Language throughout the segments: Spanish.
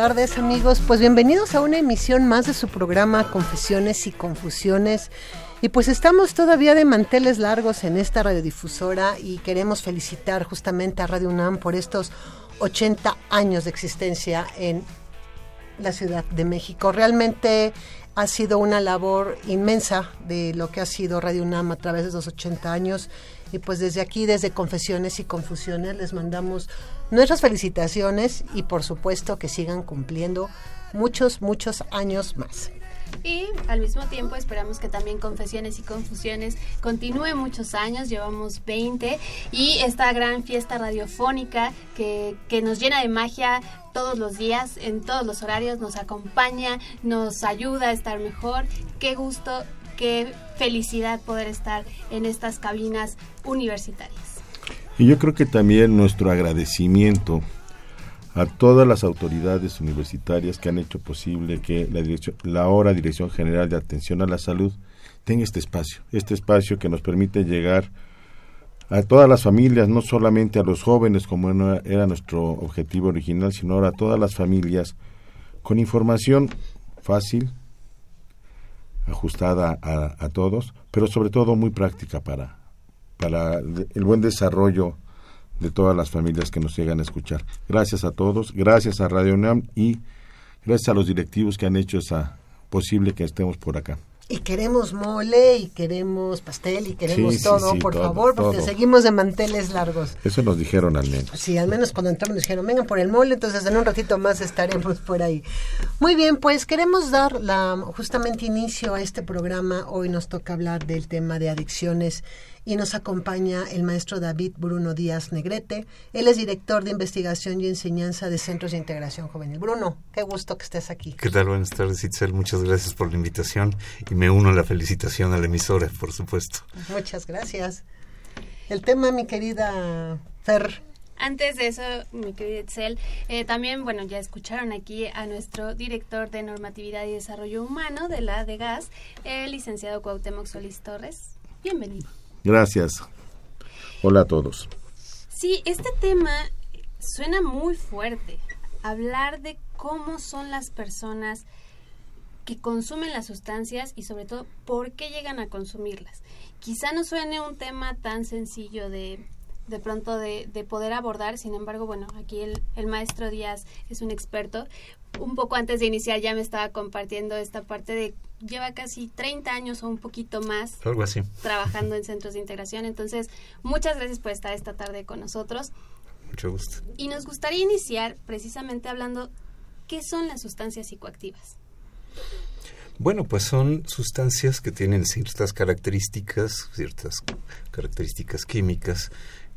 Tardes amigos. Pues bienvenidos a una emisión más de su programa Confesiones y Confusiones. Y pues estamos todavía de manteles largos en esta radiodifusora y queremos felicitar justamente a Radio UNAM por estos 80 años de existencia en la Ciudad de México. Realmente ha sido una labor inmensa de lo que ha sido Radio UNAM a través de esos 80 años. Y pues desde aquí, desde Confesiones y Confusiones, les mandamos nuestras felicitaciones y por supuesto que sigan cumpliendo muchos, muchos años más. Y al mismo tiempo esperamos que también Confesiones y Confusiones continúe muchos años, llevamos 20, y esta gran fiesta radiofónica que, que nos llena de magia todos los días, en todos los horarios, nos acompaña, nos ayuda a estar mejor. Qué gusto, qué felicidad poder estar en estas cabinas universitarias. Y yo creo que también nuestro agradecimiento a todas las autoridades universitarias que han hecho posible que la, dirección, la ahora Dirección General de Atención a la Salud tenga este espacio, este espacio que nos permite llegar a todas las familias, no solamente a los jóvenes como era nuestro objetivo original, sino ahora a todas las familias con información fácil, ajustada a todos, pero sobre todo muy práctica para, para el buen desarrollo de todas las familias que nos llegan a escuchar. Gracias a todos, gracias a Radio UNAM y gracias a los directivos que han hecho esa posible que estemos por acá. Y queremos mole, y queremos pastel, y queremos Sí, sí, todo, sí, por todo, favor, porque todo. seguimos de manteles largos. Eso nos dijeron al menos. Sí, al menos cuando entramos nos dijeron, vengan por el mole, entonces en un ratito más estaremos por ahí. Muy bien, pues queremos dar la, justamente inicio a este programa. Hoy nos toca hablar del tema de adicciones y nos acompaña el maestro David Bruno Díaz Negrete. Él es director de investigación y enseñanza de Centros de Integración Juvenil. Bruno, qué gusto que estés aquí. ¿Qué tal? Buenas tardes, Itzel. Muchas gracias por la invitación y me uno a la felicitación a la emisora, por supuesto. Muchas gracias. El tema, mi querida Fer. Antes de eso, mi querida Excel, eh, también, bueno, ya escucharon aquí a nuestro director de Normatividad y Desarrollo Humano de la DEGAS, el licenciado Cuauhtémoc Solís Torres. Bienvenido. Gracias. Hola a todos. Sí, este tema suena muy fuerte. Hablar de cómo son las personas que consumen las sustancias y sobre todo por qué llegan a consumirlas. Quizá no suene un tema tan sencillo de de pronto de, de poder abordar, sin embargo, bueno, aquí el, el maestro Díaz es un experto. Un poco antes de iniciar ya me estaba compartiendo esta parte de lleva casi 30 años o un poquito más Algo así. trabajando en centros de integración. Entonces, muchas gracias por estar esta tarde con nosotros. Mucho gusto. Y nos gustaría iniciar precisamente hablando qué son las sustancias psicoactivas. Bueno, pues son sustancias que tienen ciertas características, ciertas características químicas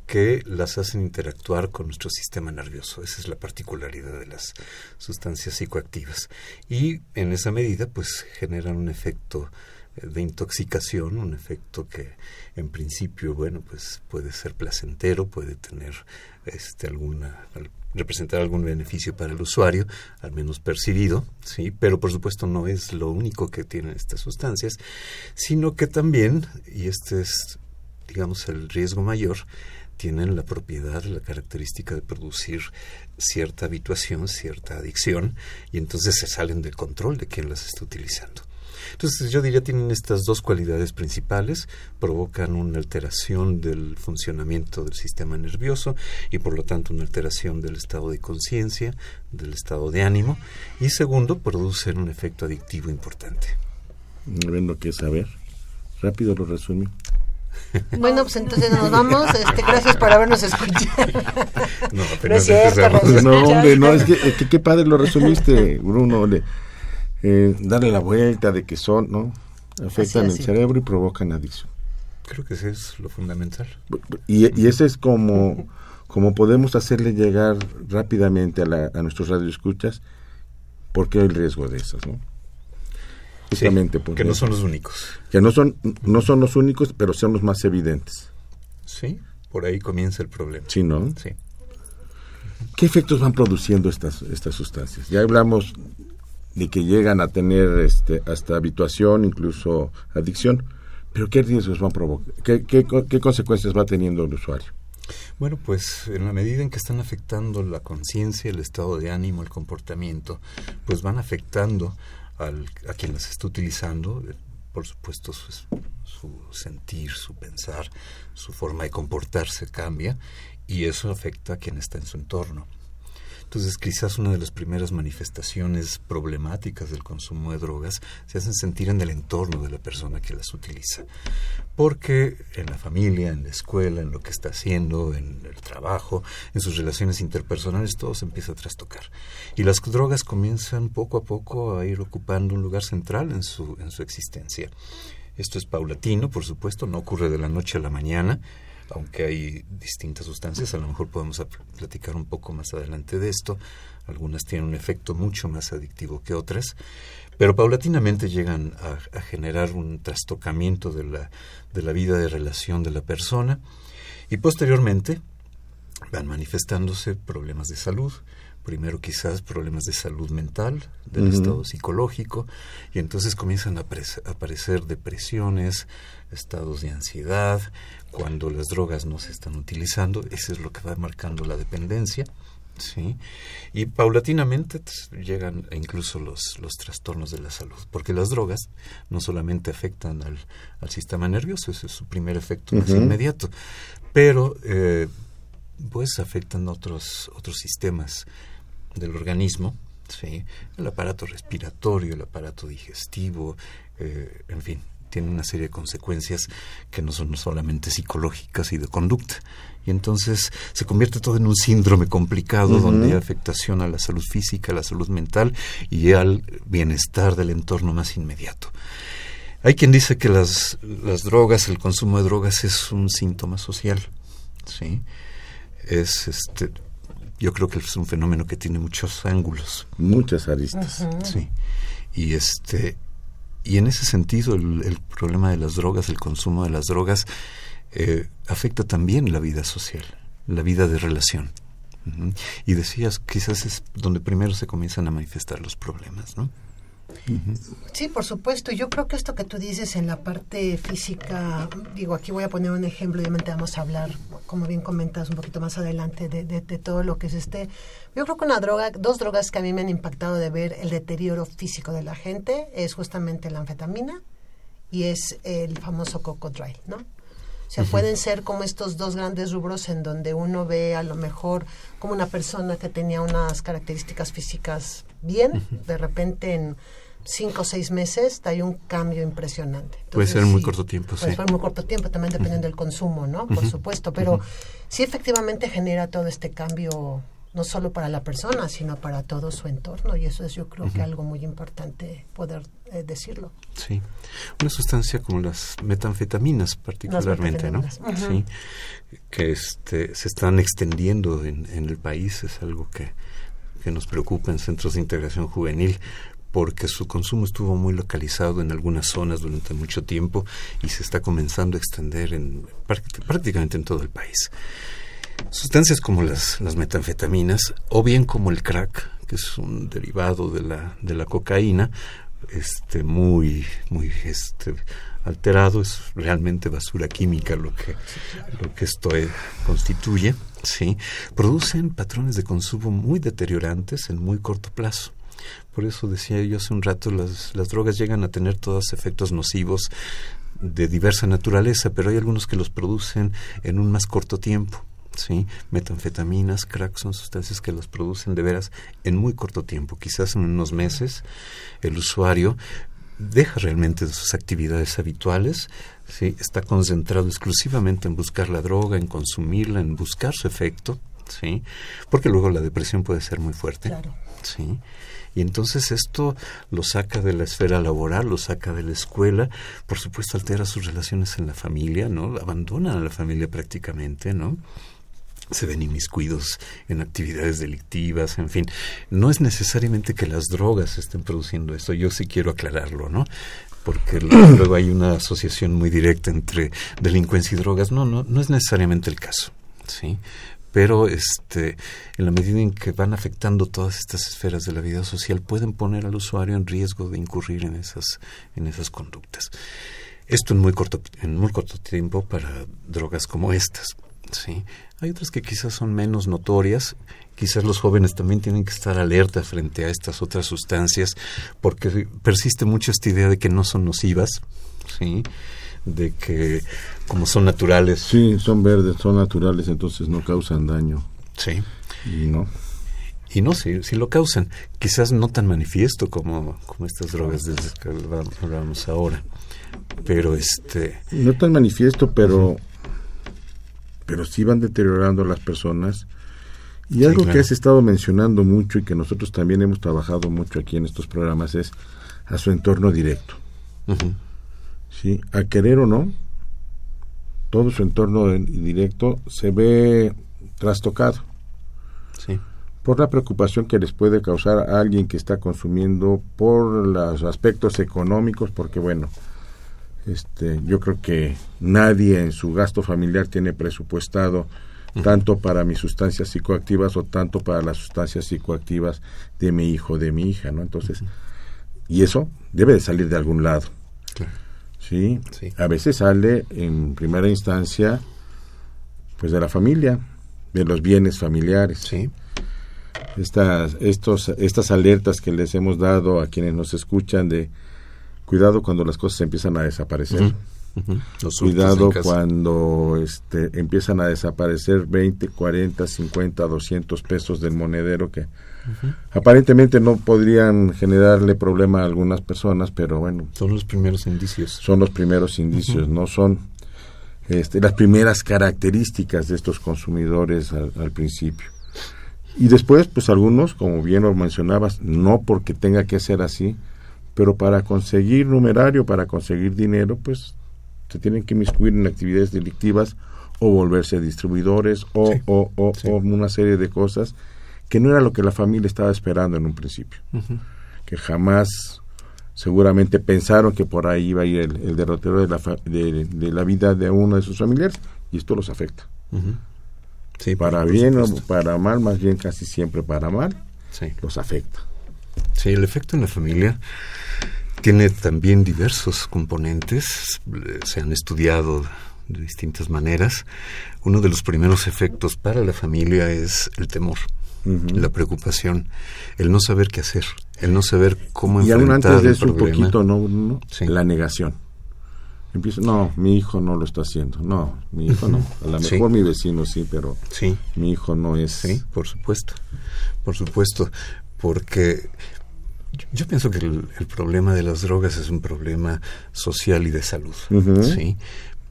que las hacen interactuar con nuestro sistema nervioso. Esa es la particularidad de las sustancias psicoactivas. Y en esa medida, pues generan un efecto eh, de intoxicación, un efecto que en principio, bueno, pues puede ser placentero, puede tener este alguna al- representar algún beneficio para el usuario, al menos percibido, sí, pero por supuesto no es lo único que tienen estas sustancias, sino que también, y este es digamos el riesgo mayor, tienen la propiedad, la característica de producir cierta habituación, cierta adicción, y entonces se salen del control de quien las está utilizando. Entonces yo diría tienen estas dos cualidades principales, provocan una alteración del funcionamiento del sistema nervioso y por lo tanto una alteración del estado de conciencia, del estado de ánimo y segundo producen un efecto adictivo importante. Ven lo que es saber. Rápido lo resumí. Bueno, pues entonces nos vamos. Este, gracias por habernos escuchado. No, No apenas es cierto, No, hombre, no, es que, eh, que- qué padre lo resumiste, Bruno. le- eh, darle la vuelta de que son, ¿no? Afectan Así, el cerebro y provocan adicción. Creo que ese es lo fundamental. Y, y ese es como, como podemos hacerle llegar rápidamente a, la, a nuestros radioescuchas por qué el riesgo de esas, ¿no? Sí, Justamente por que no son los únicos. que no son, no son los únicos, pero son los más evidentes. Sí, por ahí comienza el problema. Sí, ¿no? Sí. ¿Qué efectos van produciendo estas, estas sustancias? Ya hablamos de que llegan a tener este, hasta habituación, incluso adicción, pero ¿qué riesgos van provocando? ¿Qué, qué, qué consecuencias va teniendo el usuario? Bueno, pues en la medida en que están afectando la conciencia, el estado de ánimo, el comportamiento, pues van afectando al, a quien las está utilizando, eh, por supuesto su, su sentir, su pensar, su forma de comportarse cambia y eso afecta a quien está en su entorno. Entonces, quizás una de las primeras manifestaciones problemáticas del consumo de drogas se hacen sentir en el entorno de la persona que las utiliza. Porque en la familia, en la escuela, en lo que está haciendo, en el trabajo, en sus relaciones interpersonales, todo se empieza a trastocar. Y las drogas comienzan poco a poco a ir ocupando un lugar central en su, en su existencia. Esto es paulatino, por supuesto, no ocurre de la noche a la mañana, aunque hay distintas sustancias, a lo mejor podemos platicar un poco más adelante de esto. Algunas tienen un efecto mucho más adictivo que otras, pero paulatinamente llegan a, a generar un trastocamiento de la, de la vida de relación de la persona y posteriormente van manifestándose problemas de salud. Primero quizás problemas de salud mental, del estado psicológico, y entonces comienzan a apare- a aparecer depresiones, estados de ansiedad, cuando las drogas no se están utilizando, eso es lo que va marcando la dependencia. ¿sí? Y paulatinamente pues, llegan incluso los, los trastornos de la salud, porque las drogas no solamente afectan al, al sistema nervioso, ese es su primer efecto más inmediato, pero eh, pues afectan otros, otros sistemas del organismo, ¿sí? el aparato respiratorio, el aparato digestivo, eh, en fin, tiene una serie de consecuencias que no son solamente psicológicas y de conducta. Y entonces se convierte todo en un síndrome complicado donde hay afectación a la salud física, a la salud mental y al bienestar del entorno más inmediato. Hay quien dice que las, las drogas, el consumo de drogas es un síntoma social, ¿sí? Es este, yo creo que es un fenómeno que tiene muchos ángulos, Muchas aristas. sí. Y este, y en ese sentido el, el problema de las drogas, el consumo de las drogas, eh, afecta también la vida social, la vida de relación. Ujú. Y decías, quizás es donde primero se comienzan a manifestar los problemas, ¿no? Sí, por supuesto. Yo creo que esto que tú dices en la parte física, digo, aquí voy a poner un ejemplo, obviamente vamos a hablar, como bien comentas, un poquito más adelante de, de- de todo lo que es este. Yo creo que una droga, dos drogas que a mí me han impactado de ver el deterioro físico de la gente es justamente la anfetamina y es el famoso cocodril, ¿no? O sea, pueden ser como estos dos grandes rubros en donde uno ve a lo mejor como una persona que tenía unas características físicas bien, de repente en cinco o seis meses hay un cambio impresionante. Puede Entonces, ser en muy sí, corto tiempo, Puede sí. ser en muy corto tiempo, también dependiendo del consumo, ¿no? Por supuesto, pero sí efectivamente genera todo este cambio no solo para la persona, sino para todo su entorno y eso es yo creo que algo muy importante poder eh, decirlo. Sí. Una sustancia como las metanfetaminas particularmente, ¿no? metanfetaminas, ujú. Sí. Que este, se están extendiendo en, en el país, es algo que, que nos preocupa en centros de integración juvenil porque su consumo estuvo muy localizado en algunas zonas durante mucho tiempo y se está comenzando a extender en práct- prácticamente en todo el país. Sustancias como las, las metanfetaminas o bien como el crack, que es un derivado de la, de la cocaína, este muy muy este alterado es realmente basura química lo que lo que esto eh, constituye sí producen patrones de consumo muy deteriorantes en muy corto plazo por eso decía yo hace un rato las las drogas llegan a tener todos efectos nocivos de diversa naturaleza pero hay algunos que los producen en un más corto tiempo ¿sí? Metanfetaminas, crack son sustancias que los producen de veras en muy corto tiempo, quizás en unos meses el usuario deja realmente de sus actividades habituales, ¿sí? está concentrado exclusivamente en buscar la droga, en consumirla, en buscar su efecto, ¿sí? porque luego la depresión puede ser muy fuerte. Claro. ¿sí? Y entonces esto lo saca de la esfera laboral, lo saca de la escuela, por supuesto altera sus relaciones en la familia, ¿no? Abandonan a la familia prácticamente, ¿no? se ven inmiscuidos en actividades delictivas, en fin. No es necesariamente que las drogas estén produciendo esto, yo sí quiero aclararlo, ¿no? Porque luego hay una asociación muy directa entre delincuencia y drogas. No, no, no es necesariamente el caso, ¿sí? Pero este, en la medida en que van afectando todas estas esferas de la vida social, pueden poner al usuario en riesgo de incurrir en esas, en esas conductas. Esto en muy corto, en muy corto tiempo para drogas como estas. Sí. Hay otras que quizás son menos notorias. Quizás los jóvenes también tienen que estar alerta frente a estas otras sustancias porque persiste mucho esta idea de que no son nocivas, ¿sí? De que como son naturales. Sí, son verdes, son naturales, entonces no causan daño. Sí. Y no. Y no, sí, sí lo causan. Quizás no tan manifiesto como, como estas drogas de las que hablábamos ahora. Pero este... No tan manifiesto, pero pero sí van deteriorando a las personas. Y Sí, algo claro. que has estado mencionando mucho y que nosotros también hemos trabajado mucho aquí en estos programas es a su entorno directo. ujú, ¿sí? A querer o no, todo su entorno en- directo se ve trastocado sí, por la preocupación que les puede causar a alguien que está consumiendo, por los aspectos económicos, porque bueno, este, yo creo que nadie en su gasto familiar tiene presupuestado tanto para mis sustancias psicoactivas o tanto para las sustancias psicoactivas de mi hijo, de mi hija, ¿no? Entonces, y eso debe de salir de algún lado. claro. ¿Sí? Sí. A veces sale en primera instancia pues de la familia, de los bienes familiares. Sí, Estas, estos, estas alertas que les hemos dado a quienes nos escuchan de cuidado cuando las cosas empiezan a desaparecer. Los Cuidado cuando este, empiezan a desaparecer 20, 40, 50, 200 pesos del monedero que aparentemente no podrían generarle problema a algunas personas, pero bueno, Son los primeros indicios. son los primeros indicios, no son este, las primeras características de estos consumidores al, al principio. Y después, pues algunos, como bien lo mencionabas, no porque tenga que ser así, pero para conseguir numerario, para conseguir dinero, pues se tienen que inmiscuir en actividades delictivas o volverse distribuidores o, Sí, o, o, sí. o una serie de cosas que no era lo que la familia estaba esperando en un principio que jamás seguramente pensaron que por ahí iba a ir el, el derrotero de la, fa- de, de la vida de uno de sus familiares y esto los afecta. Sí, Para bien o para mal, más bien casi siempre para mal, Sí. los afecta. Sí, el efecto en la familia tiene también diversos componentes, eh, se han estudiado de distintas maneras. Uno de los primeros efectos para la familia es el temor, La preocupación, el no saber qué hacer, el no saber cómo Y aún enfrentar antes de eso un poquito, ¿no? ¿no? Sí. La negación. Empieza, no, mi hijo no lo está haciendo. No, mi hijo no. A lo Sí. mejor mi vecino sí, pero Sí, mi hijo no es. Sí, por supuesto, por supuesto, porque yo, pienso que el, el problema de las drogas es un problema social y de salud, sí,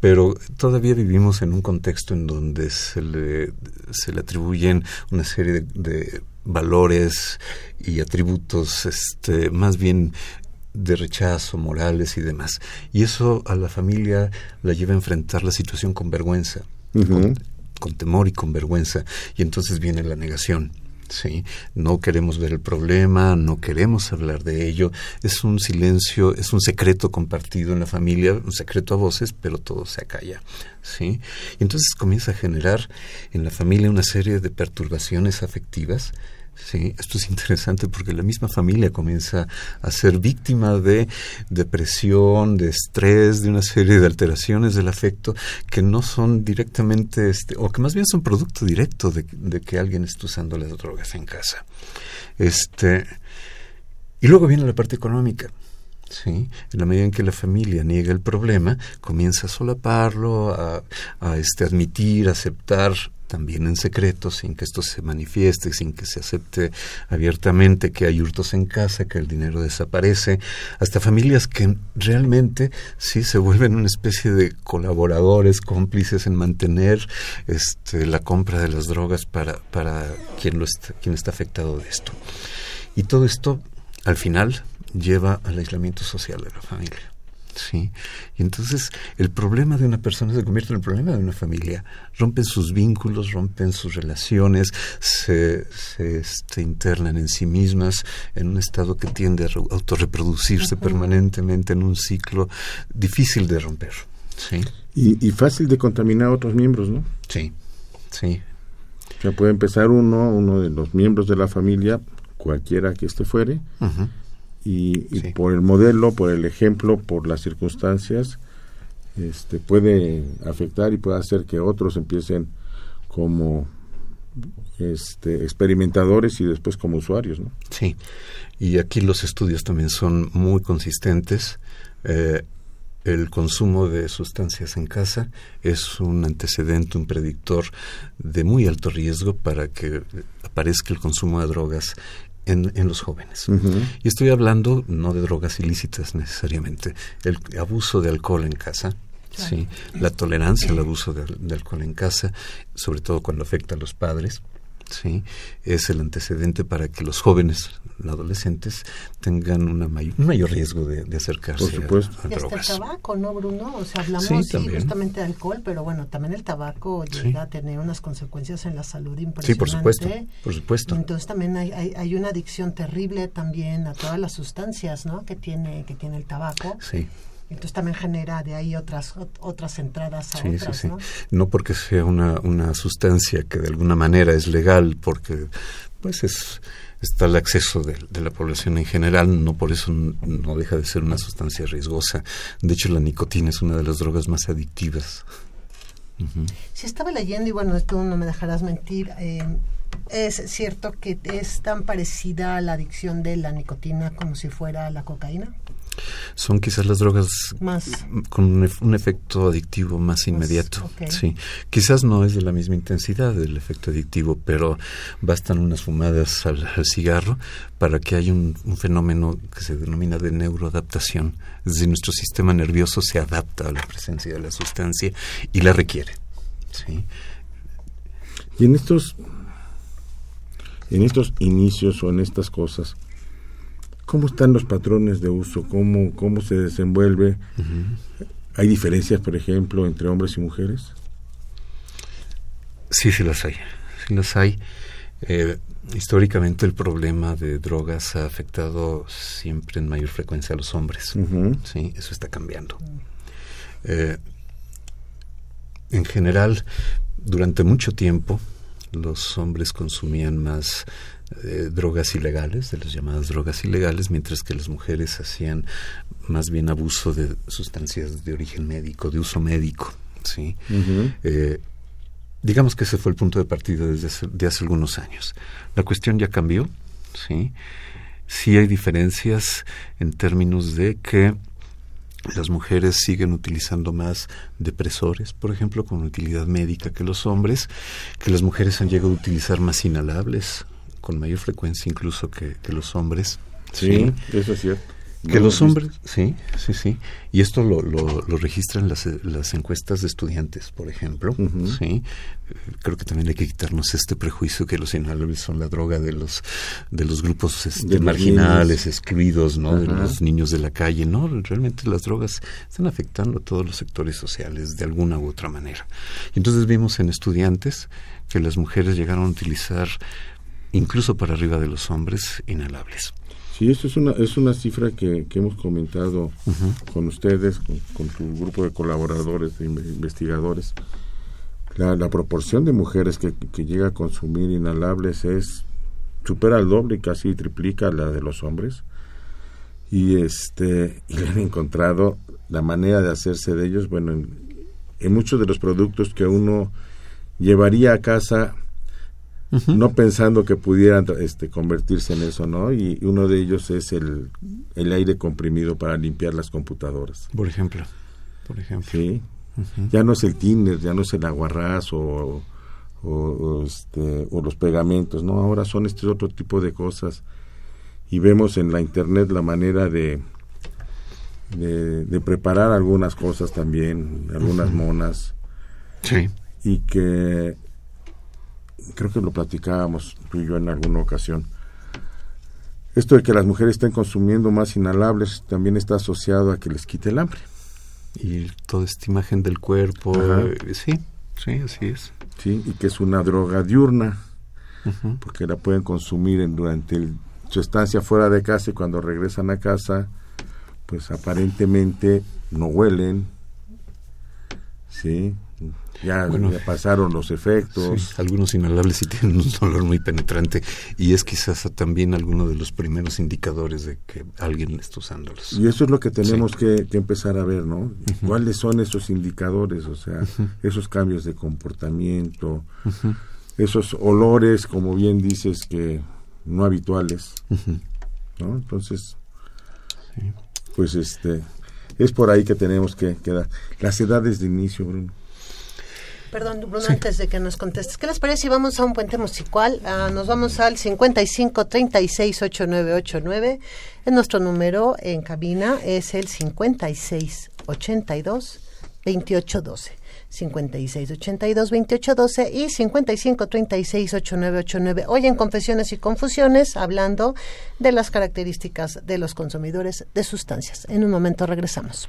pero todavía vivimos en un contexto en donde se le, se le atribuyen una serie de, de valores y atributos, este, más bien de rechazo, morales y demás. Y eso a la familia la lleva a enfrentar la situación con vergüenza, con temor y con vergüenza. Y entonces viene la negación. ¿Sí? No queremos ver el problema, no queremos hablar de ello. Es un silencio, es un secreto compartido en la familia, un secreto a voces, pero todo se acalla. ¿sí? Y entonces comienza a generar en la familia una serie de perturbaciones afectivas Sí, esto es interesante porque la misma familia comienza a ser víctima de depresión, de estrés, de una serie de alteraciones del afecto que no son directamente, este, o que más bien son producto directo de, que alguien esté usando las drogas en casa. Este, y luego viene la parte económica. ¿sí? En la medida en que la familia niega el problema, comienza a solaparlo, a, a este, admitir, aceptar también en secreto, sin que esto se manifieste, sin que se acepte abiertamente que hay hurtos en casa, que el dinero desaparece, hasta familias que realmente sí se vuelven una especie de colaboradores, cómplices en mantener este, la compra de las drogas para, para quien, lo está, quien está afectado de esto. Y todo esto, al final, lleva al aislamiento social de la familia. ¿Sí? Y entonces el problema de una persona se convierte en el problema de una familia. Rompen sus vínculos, rompen sus relaciones, se, se este, internan en sí mismas en un estado que tiende a re- autorreproducirse permanentemente en un ciclo difícil de romper. Sí, Y, y fácil de contaminar a otros miembros, ¿no? sí, sí. O sea, puede empezar uno, uno de los miembros de la familia, cualquiera que este fuere, Ujú. Y, y Sí. por el modelo, por el ejemplo, por las circunstancias, este, puede afectar y puede hacer que otros empiecen como este, experimentadores y después como usuarios, ¿no? Sí, y aquí los estudios también son muy consistentes. Eh, el consumo de sustancias en casa es un antecedente, un predictor de muy alto riesgo para que aparezca el consumo de drogas en, en los jóvenes. Y estoy hablando no de drogas ilícitas necesariamente, el abuso de alcohol en casa. Sí, la tolerancia al abuso de, de alcohol en casa, sobre todo cuando afecta a los padres, sí, es el antecedente para que los jóvenes, los adolescentes, tengan una may- un mayor riesgo de, de acercarse Por a- supuesto. a, Y hasta el drogas. tabaco, ¿no, Bruno? O sea, hablamos Sí, justamente de alcohol, pero bueno, también el tabaco Sí. llega a tener unas consecuencias en la salud impresionantes. Sí, por supuesto, por supuesto. Entonces también hay, hay, hay una adicción terrible también a todas las sustancias, ¿no? Que tiene, que tiene el tabaco. Sí, Entonces también genera de ahí otras ot- otras entradas a sí, sí, otras, sí. ¿no? No porque sea una, una sustancia que de alguna manera es legal, porque pues es está el acceso de, de la población en general, no por eso no deja de ser una sustancia riesgosa. De hecho, la nicotina es una de las drogas más adictivas. Si estaba leyendo, y bueno, tú no me dejarás mentir, eh, es cierto que es tan parecida a la adicción de la nicotina como si fuera la cocaína. Son quizás las drogas Más. con un, ef- un efecto adictivo más inmediato. Sí, quizás no es de la misma intensidad del efecto adictivo, pero bastan unas fumadas al, al cigarro para que haya un, un fenómeno que se denomina de neuroadaptación. Es decir, nuestro sistema nervioso se adapta a la presencia de la sustancia y la requiere. Sí. Y en estos, en estos inicios o en estas cosas, ¿cómo están los patrones de uso? ¿Cómo, cómo se desenvuelve? ¿Hay diferencias, por ejemplo, entre hombres y mujeres? Sí, sí las hay. Sí las hay. Eh, históricamente el problema de drogas ha afectado siempre en mayor frecuencia a los hombres. Sí, eso está cambiando. Eh, en general, durante mucho tiempo, los hombres consumían más eh, drogas ilegales, de las llamadas drogas ilegales, mientras que las mujeres hacían más bien abuso de sustancias de origen médico, de uso médico. ¿sí? Eh, digamos que ese fue el punto de partida desde hace, de hace algunos años. La cuestión ya cambió, ¿sí? Sí hay diferencias en términos de que las mujeres siguen utilizando más depresores, por ejemplo, con utilidad médica que los hombres, que las mujeres han llegado a utilizar más inhalables, con mayor frecuencia incluso que, que los hombres. Sí, eso es cierto. Que No, los es- hombres, sí, sí, sí. Y esto lo, lo, lo registran las, las encuestas de estudiantes, por ejemplo. Sí. Creo que también hay que quitarnos este prejuicio que los inhalables son la droga de los de los grupos este, De marginales, niños. excluidos, ¿no? De los niños de la calle. No, realmente las drogas están afectando a todos los sectores sociales de alguna u otra manera. Y entonces vimos en estudiantes que las mujeres llegaron a utilizar incluso para arriba de los hombres inhalables. Sí, esto es una, es una cifra que, que hemos comentado con ustedes, con, con tu grupo de colaboradores, de inve- investigadores. La, la proporción de mujeres que, que llega a consumir inhalables es supera el doble, casi triplica la de los hombres. Y este y han encontrado la manera de hacerse de ellos, bueno, en, en muchos de los productos que uno llevaría a casa no pensando que pudieran este, convertirse en eso, ¿no? Y uno de ellos es el, el aire comprimido para limpiar las computadoras. Por ejemplo. Por ejemplo. Sí. Ya no es el thinner, ya no es el aguarrás o, o, o, este, o los pegamentos, ¿no? Ahora son este otro tipo de cosas. Y vemos en la internet la manera de, de, de preparar algunas cosas también, algunas monas. Sí. Y que creo que lo platicábamos tú y yo en alguna ocasión. Esto de que las mujeres estén consumiendo más inhalables también está asociado a que les quite el hambre. Y toda esta imagen del cuerpo, Ajá. eh, sí, sí, así es. ¿sí? Y que es una droga diurna, porque la pueden consumir en, durante el- su estancia fuera de casa y cuando regresan a casa, pues aparentemente no huelen, ¿sí? Ya, Bueno, ya pasaron los efectos. Sí, algunos inhalables sí tienen un olor muy penetrante y es quizás también alguno de los primeros indicadores de que alguien está usándolos. Y eso es lo que tenemos Sí. que, que empezar a ver, ¿no? ¿Cuáles son esos indicadores? O sea, esos cambios de comportamiento, esos olores, como bien dices, que no habituales. Entonces, pues este, es por ahí que tenemos que, que dar. Las edades de inicio, Bruno. Perdón, Bruno, antes de que nos contestes, ¿qué les parece si vamos a un puente musical? Ah, nos vamos al 55 36 8989. En nuestro número en cabina es el 56 82 2812. 56 82 2812 y 55 36 8989. Hoy en Confesiones y Confusiones, hablando de las características de los consumidores de sustancias. En un momento regresamos.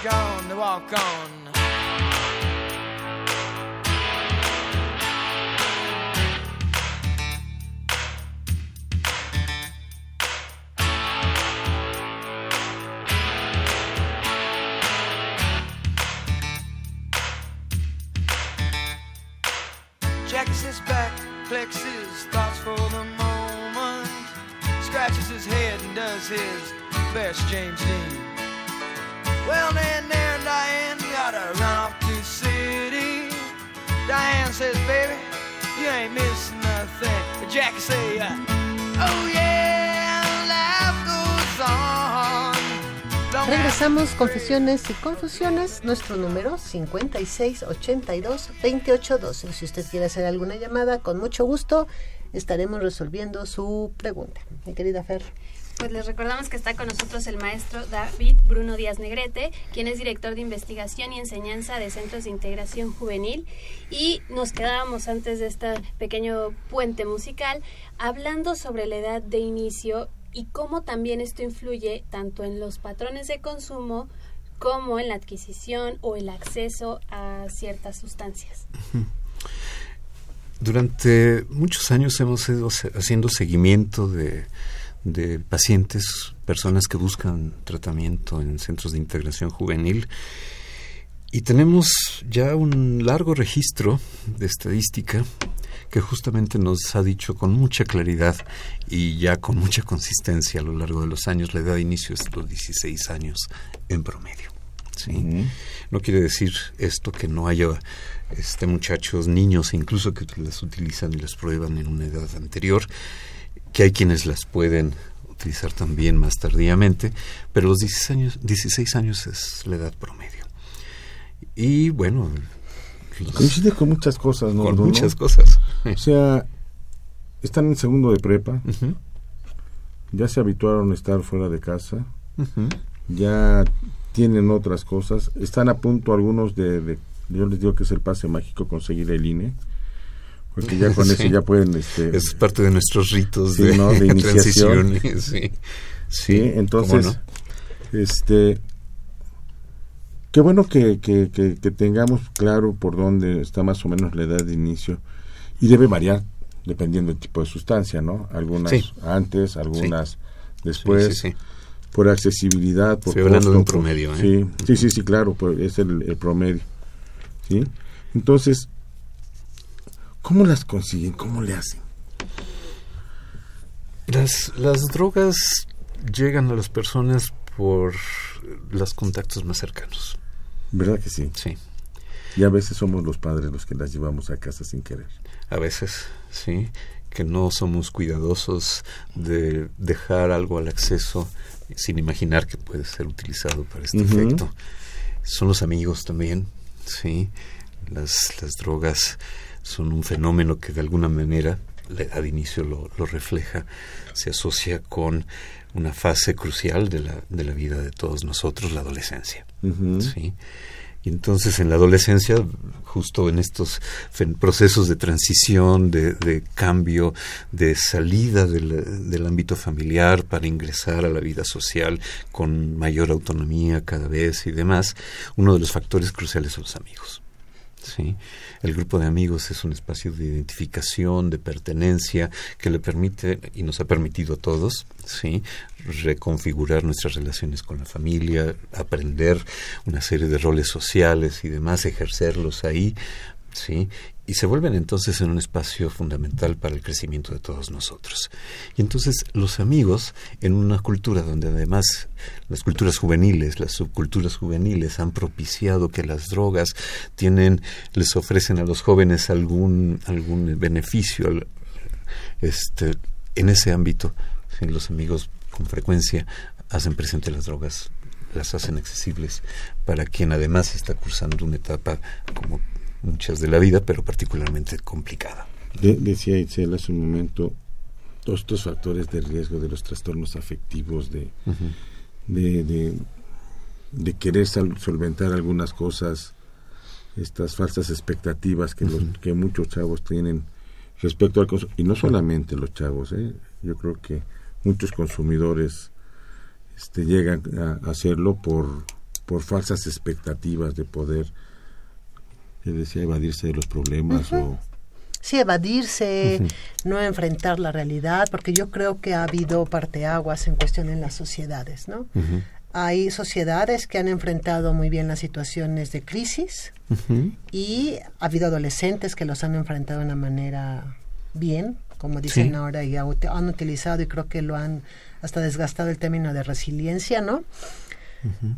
is gone. To walk on. Jackie sits back, collects his thoughts for the moment, scratches his head and does his best James Dean. Well, then there, Diane, gotta run off to city. Diane says, baby, you ain't missing nothing. But Jackie say, uh, oh yeah, life goes on. Regresamos, confesiones y confusiones, nuestro número 5682-2812. Si usted quiere hacer alguna llamada, con mucho gusto estaremos resolviendo su pregunta. Mi querida Fer. Pues les recordamos que está con nosotros el maestro David Bruno Díaz Negrete, quien es director de investigación y enseñanza de Centros de Integración Juvenil. Y nos quedábamos antes de este pequeño puente musical hablando sobre la edad de inicio y cómo también esto influye tanto en los patrones de consumo como en la adquisición o el acceso a ciertas sustancias. durante muchos años hemos ido haciendo seguimiento de, de pacientes, personas que buscan tratamiento en centros de integración juvenil y tenemos ya un largo registro de estadística que justamente nos ha dicho con mucha claridad y ya con mucha consistencia a lo largo de los años, la edad de inicio es los 16 años en promedio. ¿sí? No quiere decir esto que no haya este, muchachos, niños, incluso que las utilizan y las prueban en una edad anterior, que hay quienes las pueden utilizar también más tardíamente, pero los 16 años, 16 años es la edad promedio. Y bueno, Coincide con muchas cosas, ¿no? con muchas cosas. O sea, están en segundo de prepa, ya se habituaron a estar fuera de casa, ya tienen otras cosas, están a punto algunos de, de- yo les digo que es el pase mágico conseguir el INE, ya con eso ya pueden, este, Es parte de nuestros ritos Sí, de, ¿no? de iniciación. Sí, sí, entonces, este, qué bueno que, que, que, que tengamos claro por dónde está más o menos la edad de inicio y debe variar dependiendo del tipo de sustancia, ¿no? Algunas antes, algunas después. Sí, sí, sí. por accesibilidad, por Estoy hablando de un costo, promedio, ¿eh? Sí, sí, sí, sí, claro, pues es el, el promedio. ¿Sí? Entonces, ¿cómo las consiguen? ¿Cómo le hacen? Las, las drogas llegan a las personas por los contactos más cercanos. ¿Verdad que sí? Sí, Y a veces somos los padres los que las llevamos a casa sin querer. a veces, sí, que no somos cuidadosos de dejar algo al acceso sin imaginar que puede ser utilizado para este efecto. Son los amigos también, sí. Las, las drogas son un fenómeno que de alguna manera, la edad de inicio lo, lo refleja, se asocia con una fase crucial de la, de la vida de todos nosotros, la adolescencia. Sí. Y entonces en la adolescencia, justo en estos procesos de transición, de, de cambio, de salida del, del ámbito familiar para ingresar a la vida social con mayor autonomía cada vez y demás, uno de los factores cruciales son los amigos. ¿Sí? El grupo de amigos es un espacio de identificación, de pertenencia, que le permite y nos ha permitido a todos ¿sí? reconfigurar nuestras relaciones con la familia, aprender una serie de roles sociales y demás, ejercerlos ahí. ¿sí? Y se vuelven entonces en un espacio fundamental para el crecimiento de todos nosotros. Y entonces los amigos, en una cultura donde además las culturas juveniles, las subculturas juveniles han propiciado que las drogas tienen, les ofrecen a los jóvenes algún, algún beneficio este, en ese ámbito, los amigos con frecuencia hacen presente las drogas, las hacen accesibles para quien además está cursando una etapa como muchas de la vida, pero particularmente complicada. De- decía Itzel hace un momento, todos estos factores de riesgo de los trastornos afectivos, de, de, de, de querer solventar algunas cosas, estas falsas expectativas que, los, que muchos chavos tienen respecto al consumo, y no solamente los chavos, ¿eh? yo creo que muchos consumidores este, llegan a hacerlo por, por falsas expectativas de poder, que decía, evadirse de los problemas o... Sí, evadirse, no enfrentar la realidad, porque yo creo que ha habido parteaguas en cuestión en las sociedades, ¿no? Hay sociedades que han enfrentado muy bien las situaciones de crisis y ha habido adolescentes que los han enfrentado de una manera bien, como dicen Sí. ahora, y han utilizado y creo que lo han hasta desgastado el término de resiliencia, ¿no?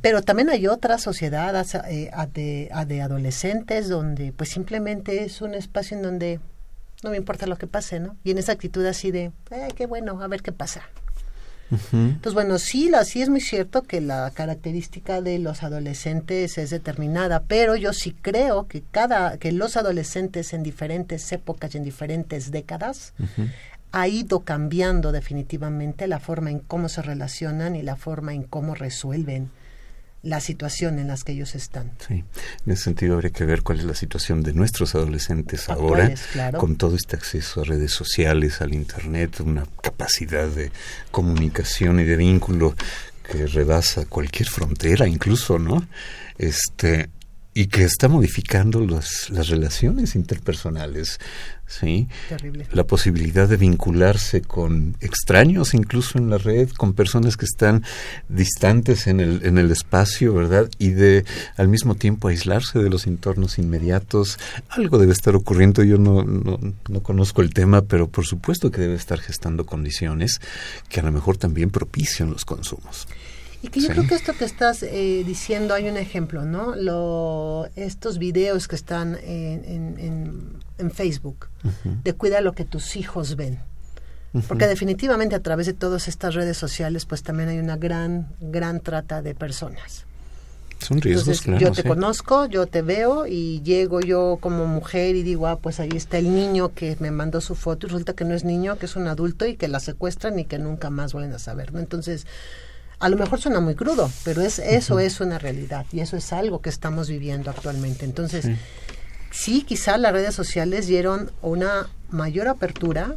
Pero también hay otras sociedades eh, de adolescentes donde pues simplemente es un espacio en donde no me importa lo que pase, ¿no? Y en esa actitud así de, eh, qué bueno, a ver qué pasa. Entonces, bueno, sí, la, sí es muy cierto que la característica de los adolescentes es determinada, pero yo sí creo que cada, que los adolescentes en diferentes épocas y en diferentes décadas ha ido cambiando definitivamente la forma en cómo se relacionan y la forma en cómo resuelven la situación en las que ellos están. Sí, en ese sentido habría que ver cuál es la situación de nuestros adolescentes ahora, Actuales, claro. con todo este acceso a redes sociales, al Internet, una capacidad de comunicación y de vínculo que rebasa cualquier frontera incluso, ¿no? Este, y que está modificando las, las relaciones interpersonales, ¿sí? Terrible. La posibilidad de vincularse con extraños, incluso en la red, con personas que están distantes en el, en el espacio, ¿verdad? Y de al mismo tiempo aislarse de los entornos inmediatos. Algo debe estar ocurriendo, yo no, no, no conozco el tema, pero por supuesto que debe estar gestando condiciones que a lo mejor también propician los consumos. Y que yo Sí. creo que esto que estás eh, diciendo, hay un ejemplo, ¿no? Lo, estos videos que están en, en- en- en Facebook, de cuida lo que tus hijos ven. Porque definitivamente a través de todas estas redes sociales, pues también hay una gran, gran trata de personas. Son riesgos, Entonces, claro. yo te sí. conozco, yo te veo y llego yo como mujer y digo, ah, pues ahí está el niño que me mandó su foto y resulta que no es niño, que es un adulto y que la secuestran y que nunca más vuelven a saber, ¿no? Entonces, a lo mejor suena muy crudo, pero es eso es una realidad y eso es algo que estamos viviendo actualmente. Entonces, sí, quizá las redes sociales dieron una mayor apertura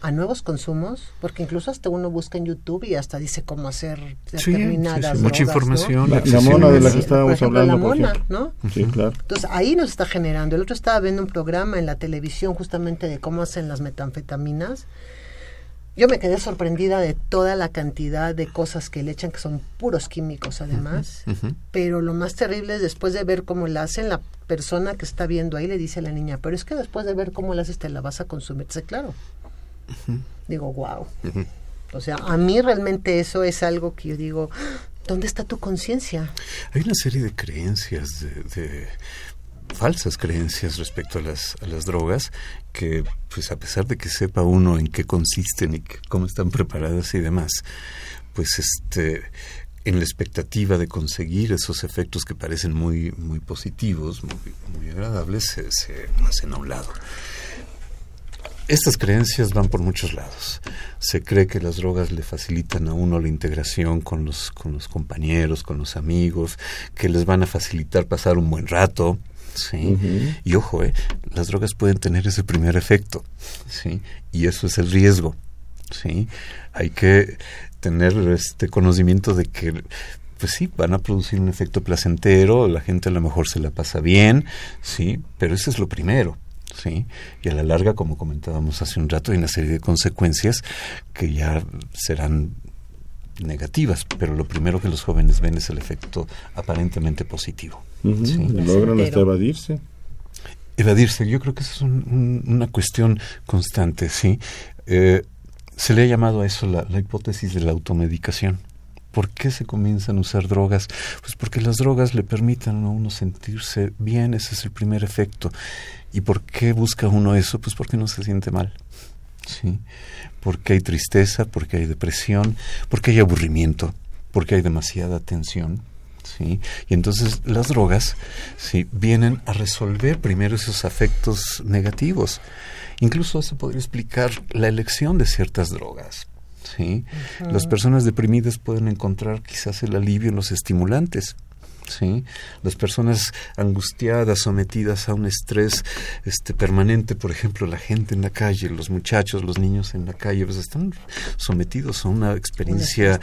a nuevos consumos, porque incluso hasta uno busca en YouTube y hasta dice cómo hacer Sí, sí, determinadas sí, mucha información. La, mona de la que estábamos ejemplo, hablando, la mona. ¿no? Sí, claro. Entonces ahí nos está generando. El otro estaba viendo un programa en la televisión justamente de cómo hacen las metanfetaminas. Yo me quedé sorprendida de toda la cantidad de cosas que le echan, que son puros químicos además. Pero lo más terrible es después de ver cómo la hacen, la persona que está viendo ahí le dice a la niña, pero es que después de ver cómo la haces te la vas a consumir. Claro. Digo, wow. O sea, a mí realmente eso es algo que yo digo, ¿dónde está tu conciencia? Hay una serie de creencias, de, de falsas creencias respecto a las, a las drogas, que pues a pesar de que sepa uno en qué consisten y cómo están preparadas y demás, pues este en la expectativa de conseguir esos efectos que parecen muy muy positivos, muy, muy agradables, se, se hacen a un lado. Estas creencias van por muchos lados. Se cree que las drogas le facilitan a uno la integración con los, con los compañeros, con los amigos, que les van a facilitar pasar un buen rato. ¿Sí? Y ojo, ¿eh? las drogas pueden tener ese primer efecto. ¿sí? Y eso es el riesgo. ¿sí? Hay que tener este conocimiento de que pues sí, van a producir un efecto placentero, la gente a lo mejor se la pasa bien, sí, pero eso es lo primero, sí, y a la larga, como comentábamos hace un rato, hay una serie de consecuencias que ya serán negativas, pero lo primero que los jóvenes ven es el efecto aparentemente positivo. Sí. Logran hasta evadirse. Evadirse, yo creo que esa es un- un- una cuestión constante, ¿sí? Eh, se le ha llamado a eso la, la hipótesis de la automedicación. ¿Por qué se comienzan a usar drogas? Pues porque las drogas le permitan a uno sentirse bien, ese es el primer efecto. ¿Y por qué busca uno eso? Pues porque no se siente mal. ¿Sí? Porque hay tristeza, porque hay depresión, porque hay aburrimiento, porque hay demasiada tensión. ¿sí? Y entonces las drogas ¿sí? vienen a resolver primero esos afectos negativos. Incluso se podría explicar la elección de ciertas drogas. ¿sí? Las personas deprimidas pueden encontrar quizás el alivio en los estimulantes. ¿Sí? Las personas angustiadas, sometidas a un estrés este, permanente, por ejemplo, la gente en la calle, los muchachos, los niños en la calle, pues están sometidos a una experiencia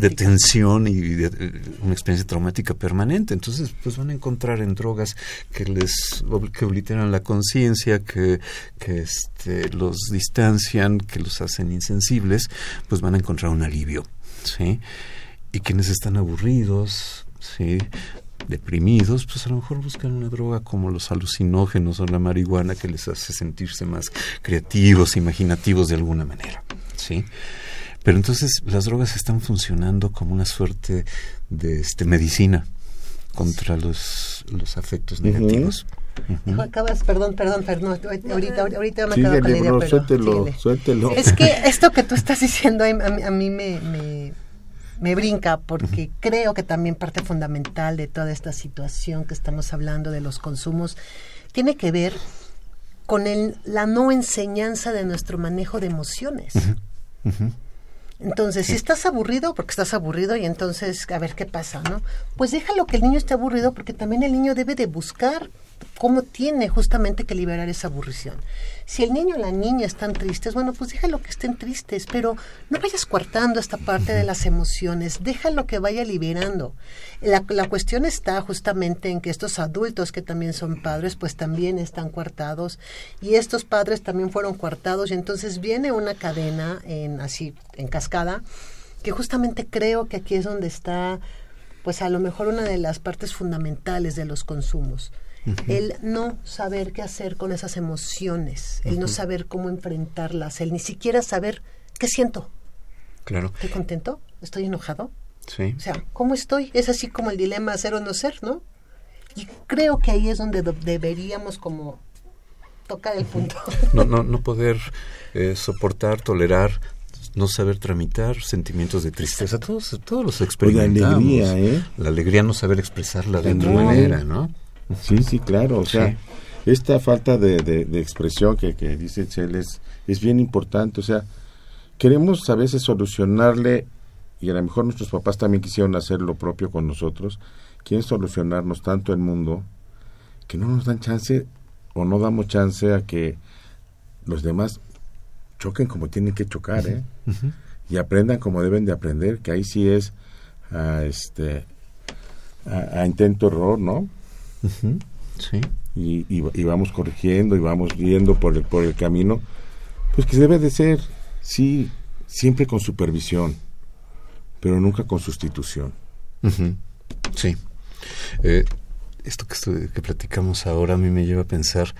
de tensión y de, eh, una experiencia traumática permanente. Entonces, pues van a encontrar en drogas que les que obliteran la conciencia, que, que este, los distancian, que los hacen insensibles, pues van a encontrar un alivio, ¿sí? Y quienes están aburridos, ¿sí? deprimidos, pues a lo mejor buscan una droga como los alucinógenos o la marihuana que les hace sentirse más creativos, imaginativos de alguna manera, ¿sí? Pero entonces las drogas están funcionando como una suerte de este, medicina contra los, los afectos negativos. Ujú. Acabas, perdón, perdón, perdón, ahorita, ahorita me acabo con la idea, pero suéltelo, suéltelo. Es que esto que tú estás diciendo a, mí- a mí me, me, me brinca porque creo que también parte fundamental de toda esta situación que estamos hablando de los consumos tiene que ver con el, la no enseñanza de nuestro manejo de emociones. Entonces, si estás aburrido, porque estás aburrido y entonces, a ver qué pasa, ¿no? Pues déjalo que el niño esté aburrido porque también el niño debe de buscar cómo tiene justamente que liberar esa aburrición. Si el niño o la niña están tristes, bueno, pues déjalo que estén tristes, pero no vayas coartando esta parte de las emociones, déjalo que vaya liberando. La, la cuestión está justamente en que estos adultos que también son padres, pues también están coartados y estos padres también fueron coartados y entonces viene una cadena en así en cascada que justamente creo que aquí es donde está pues a lo mejor una de las partes fundamentales de los consumos el no saber qué hacer con esas emociones, el no saber cómo enfrentarlas, el ni siquiera saber qué siento. Claro. ¿Estoy contento? ¿Estoy enojado? Sí. O sea, ¿cómo estoy? Es así como el dilema ser o no ser, ¿no? Y creo que ahí es donde do- deberíamos como tocar el punto. No, no, no poder eh, soportar, tolerar, no saber tramitar sentimientos de tristeza. Todos, todos los experimentamos. alegría, ¿eh? La alegría no saber expresarla de otra manera, ¿no? Sí, sí, claro. O sea, Sí. esta falta de, de- de expresión que, que dice Chel es, es bien importante. O sea, queremos a veces solucionarle, y a lo mejor nuestros papás también quisieron hacer lo propio con nosotros, quieren solucionarnos tanto el mundo que no nos dan chance o no damos chance a que los demás choquen como tienen que chocar, ¿eh? Y aprendan como deben de aprender, que ahí sí es a, este, a, a intento error, ¿no? Sí. y, y, y vamos corrigiendo y vamos viendo por el, por el camino, pues que debe de ser, sí, siempre con supervisión, pero nunca con sustitución. Sí. Eh, esto que, que platicamos ahora a mí me lleva a pensar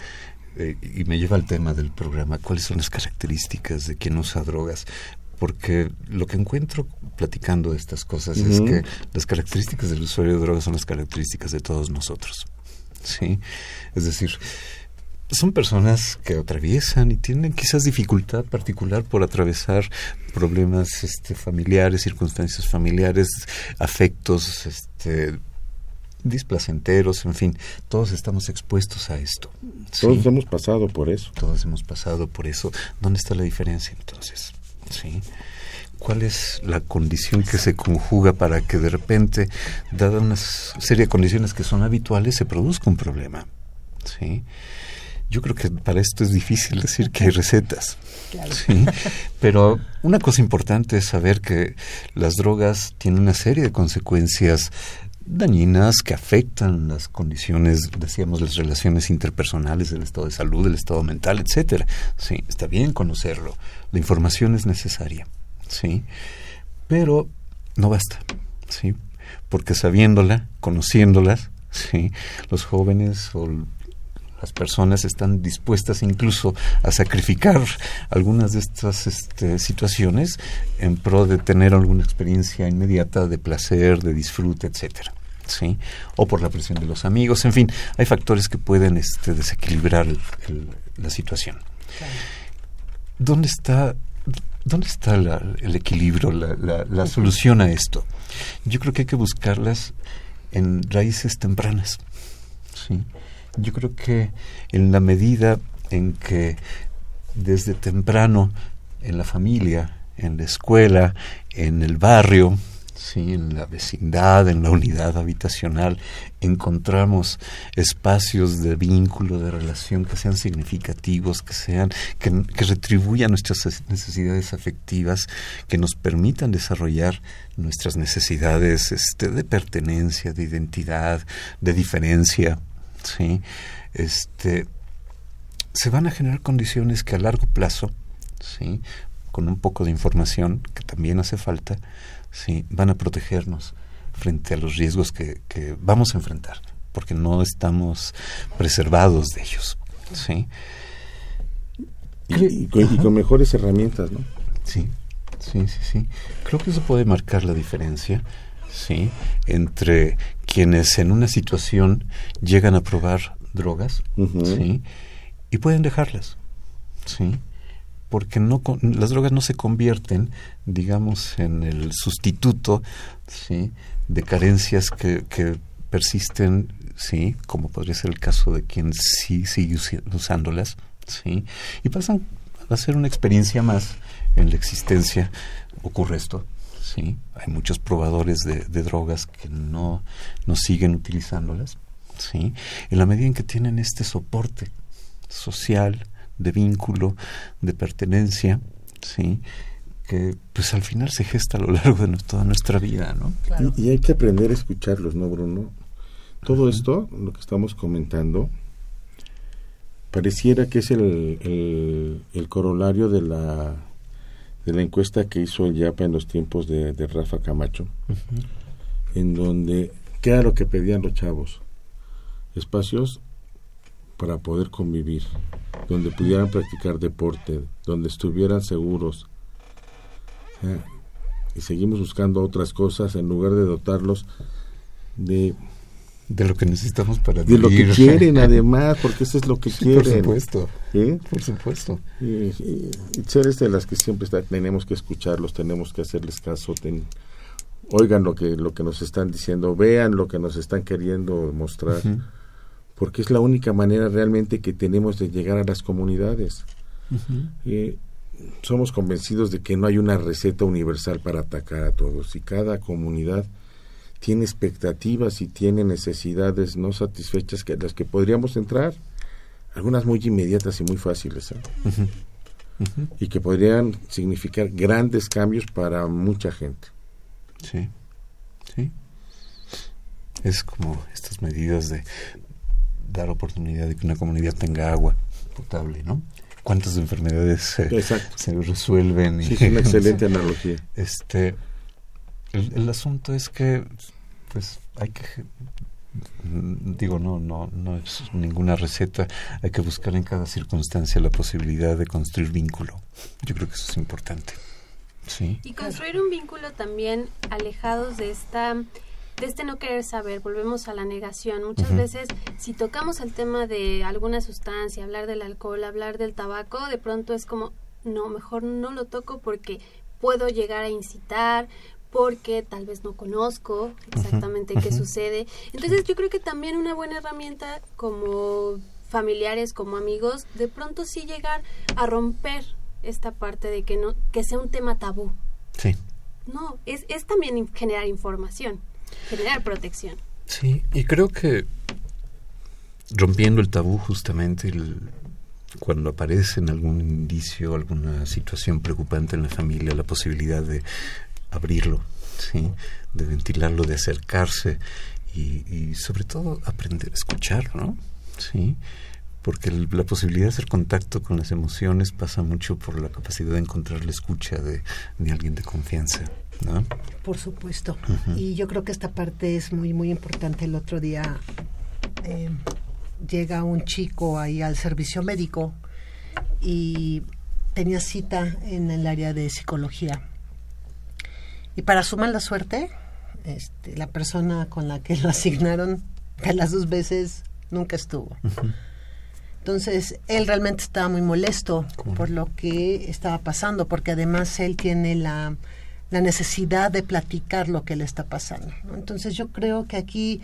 eh, y me lleva al tema del programa, cuáles son las características de quien usa drogas. Porque lo que encuentro platicando de estas cosas es que las características del usuario de drogas son las características de todos nosotros. ¿Sí? Es decir, son personas que atraviesan y tienen quizás dificultad particular por atravesar problemas este, familiares, circunstancias familiares, afectos este, displacenteros, en fin, todos estamos expuestos a esto. ¿sí? Todos hemos pasado por eso. Todos hemos pasado por eso. ¿Dónde está la diferencia entonces? ¿Sí? ¿Cuál es la condición que se conjuga para que de repente, dada una serie de condiciones que son habituales, se produzca un problema? ¿Sí? Yo creo que para esto es difícil decir que hay recetas. ¿sí? Pero una cosa importante es saber que las drogas tienen una serie de consecuencias dañinas que afectan las condiciones, decíamos, las relaciones interpersonales, del estado de salud, del estado mental, etcétera. Sí, está bien conocerlo. La información es necesaria, sí, pero no basta, sí, porque sabiéndola, conociéndolas, sí, los jóvenes o las personas están dispuestas incluso a sacrificar algunas de estas este, situaciones en pro de tener alguna experiencia inmediata de placer, de disfrute, etcétera. ¿Sí? O por la presión de los amigos, en fin, hay factores que pueden este, desequilibrar el- el- la situación. ¿Dónde está, dónde está la- el equilibrio, la, la- la solución a esto? Yo creo que hay que buscarlas en raíces tempranas. ¿sí? Yo creo que en la medida en que desde temprano en la familia, en la escuela, en el barrio, sí, en la vecindad, en la unidad habitacional, encontramos espacios de vínculo, de relación que sean significativos, que sean, que, que retribuyan nuestras necesidades afectivas, que nos permitan desarrollar nuestras necesidades este, de pertenencia, de identidad, de diferencia, sí, este, se van a generar condiciones que a largo plazo, sí, con un poco de información que también hace falta, sí, van a protegernos frente a los riesgos que, que vamos a enfrentar, porque no estamos preservados de ellos, sí. Y, y con, y con mejores herramientas, ¿no? Sí, sí, sí, sí. Creo que eso puede marcar la diferencia, sí, entre quienes en una situación llegan a probar drogas, sí, y pueden dejarlas, sí, porque no las drogas no se convierten, digamos, en el sustituto, sí, de carencias que, que persisten, sí, como podría ser el caso de quien sí sigue usándolas, sí, y pasan a ser una experiencia más en la existencia. Ocurre esto, sí, hay muchos probadores de, de drogas que no, no siguen utilizándolas, ¿sí? En la medida en que tienen este soporte social, de vínculo, de pertenencia, ¿sí? que pues al final se gesta a lo largo de toda nuestra vida, ¿no? Y, y hay que aprender a escucharlos, ¿no, Bruno? Todo esto, lo que estamos comentando, pareciera que es el, el, el corolario de la de la encuesta que hizo el YAPA en los tiempos de, de Rafa Camacho, en donde, ¿qué era lo que pedían los chavos? Espacios para poder convivir, donde pudieran practicar deporte, donde estuvieran seguros. Eh, y seguimos buscando otras cosas en lugar de dotarlos de de lo que necesitamos para de lo que vivir. quieren además porque eso es lo que Sí, quieren por supuesto, por supuesto. y, y- y seres de las que siempre está- tenemos que escucharlos tenemos que hacerles caso ten- oigan lo que lo que nos están diciendo vean lo que nos están queriendo mostrar. Porque es la única manera realmente que tenemos de llegar a las comunidades. Y somos convencidos de que no hay una receta universal para atacar a todos y cada comunidad tiene expectativas y tiene necesidades no satisfechas que las que podríamos entrar algunas muy inmediatas y muy fáciles ¿eh? Y que podrían significar grandes cambios para mucha gente. Sí, sí. Es como estas medidas de dar oportunidad de que una comunidad tenga agua potable, ¿no? ¿Cuántas enfermedades se, Exacto. se resuelven? y- sí, es una excelente analogía Este, el, el asunto es que, pues, hay que, digo, no, no, no es ninguna receta, hay que buscar en cada circunstancia la posibilidad de construir vínculo. Yo creo que eso es importante. Sí. Y construir un vínculo también alejados de esta de este no querer saber, volvemos a la negación. Muchas veces si tocamos el tema de alguna sustancia, hablar del alcohol, hablar del tabaco, de pronto es como no, mejor no lo toco porque puedo llegar a incitar, porque tal vez no conozco exactamente qué sucede. Entonces yo creo que también una buena herramienta como familiares, como amigos, de pronto sí llegar a romper esta parte de que no que sea un tema tabú. Sí. No, es, es también generar información, generar protección. Sí, y creo que rompiendo el tabú justamente el- cuando aparece en algún indicio, alguna situación preocupante en la familia, la posibilidad de abrirlo, ¿sí? de ventilarlo, de acercarse y, sobre todo aprender a escuchar, ¿no? Sí, porque el- la posibilidad de hacer contacto con las emociones pasa mucho por la capacidad de encontrar la escucha de, de alguien de confianza, ¿no? Por supuesto. Y yo creo que esta parte es muy, muy importante. El otro día eh, llega un chico ahí al servicio médico y tenía cita en el área de psicología. Y para su mala suerte, este, la persona con la que lo asignaron de las dos veces nunca estuvo. Entonces, él realmente estaba muy molesto por lo que estaba pasando, porque además él tiene la, la necesidad de platicar lo que le está pasando. ¿no? Entonces, yo creo que aquí